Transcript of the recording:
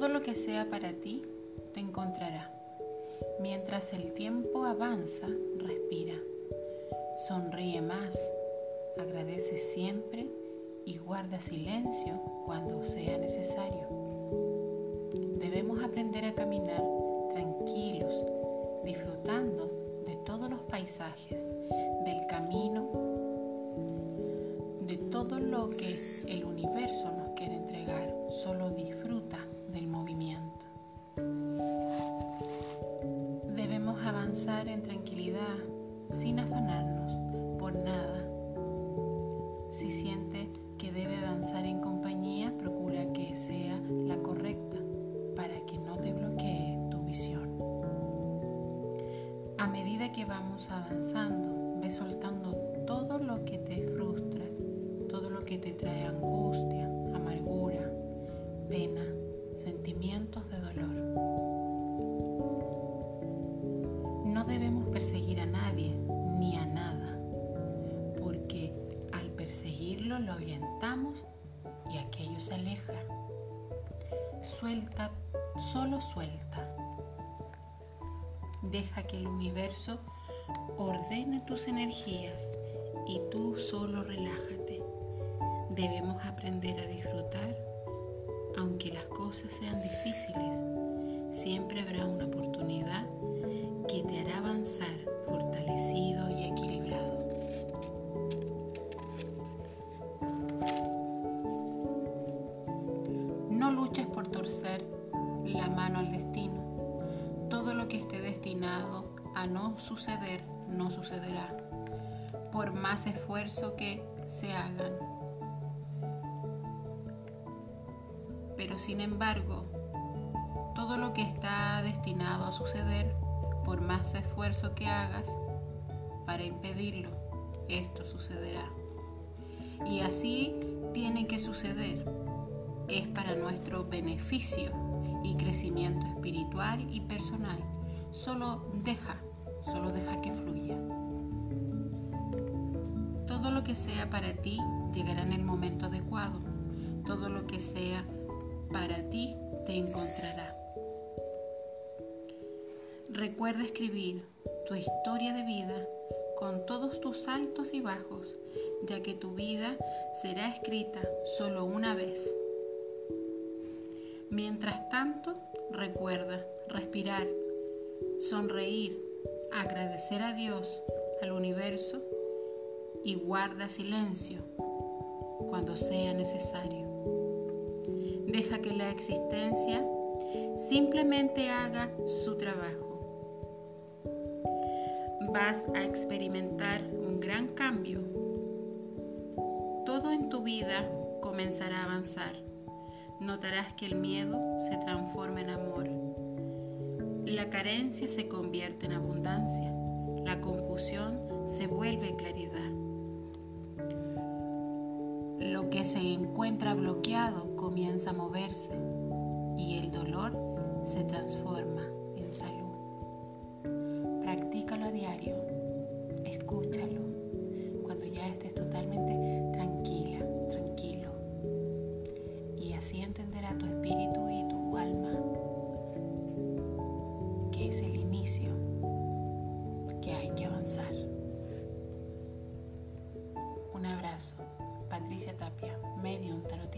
que sea para ti te encontrará. Mientras el tiempo avanza, respira. Sonríe más, agradece siempre y guarda silencio cuando sea necesario. Debemos aprender a caminar tranquilos, disfrutando de todos los paisajes, del camino, de todo lo que el universo nos quiere entregar. Solo disfruta En tranquilidad, sin afanarnos por nada. Si siente que debe avanzar en compañía, procura que sea la correcta para que no te bloquee tu visión. A medida que vamos avanzando, ve soltando todo lo que te frustra, todo lo que te trae angustia, No debemos perseguir a nadie ni a nada, porque al perseguirlo lo orientamos y aquello se aleja. Suelta, solo suelta. Deja que el universo ordene tus energías y tú solo relájate. Debemos aprender a disfrutar, aunque las cosas sean difíciles. Siempre habrá una oportunidad avanzar fortalecido y equilibrado. No luches por torcer la mano al destino. Todo lo que esté destinado a no suceder, no sucederá, por más esfuerzo que se hagan. Pero sin embargo, todo lo que está destinado a suceder, por más esfuerzo que hagas para impedirlo, esto sucederá. Y así tiene que suceder. Es para nuestro beneficio y crecimiento espiritual y personal. Solo deja, solo deja que fluya. Todo lo que sea para ti llegará en el momento adecuado. Todo lo que sea para ti te encontrará. Recuerda escribir tu historia de vida con todos tus altos y bajos, ya que tu vida será escrita solo una vez. Mientras tanto, recuerda respirar, sonreír, agradecer a Dios, al universo y guarda silencio cuando sea necesario. Deja que la existencia simplemente haga su trabajo. Vas a experimentar un gran cambio. Todo en tu vida comenzará a avanzar notarás que el miedo se transforma en amor. La carencia se convierte en abundancia. La confusión se vuelve claridad. Lo que se encuentra bloqueado comienza a moverse y el dolor se transforma en salud. Diario. Escúchalo cuando ya estés totalmente tranquila, tranquilo. Y así entenderá tu espíritu y tu alma que es el inicio, que hay que avanzar. Un abrazo. Patricia Tapia, Medium Tarot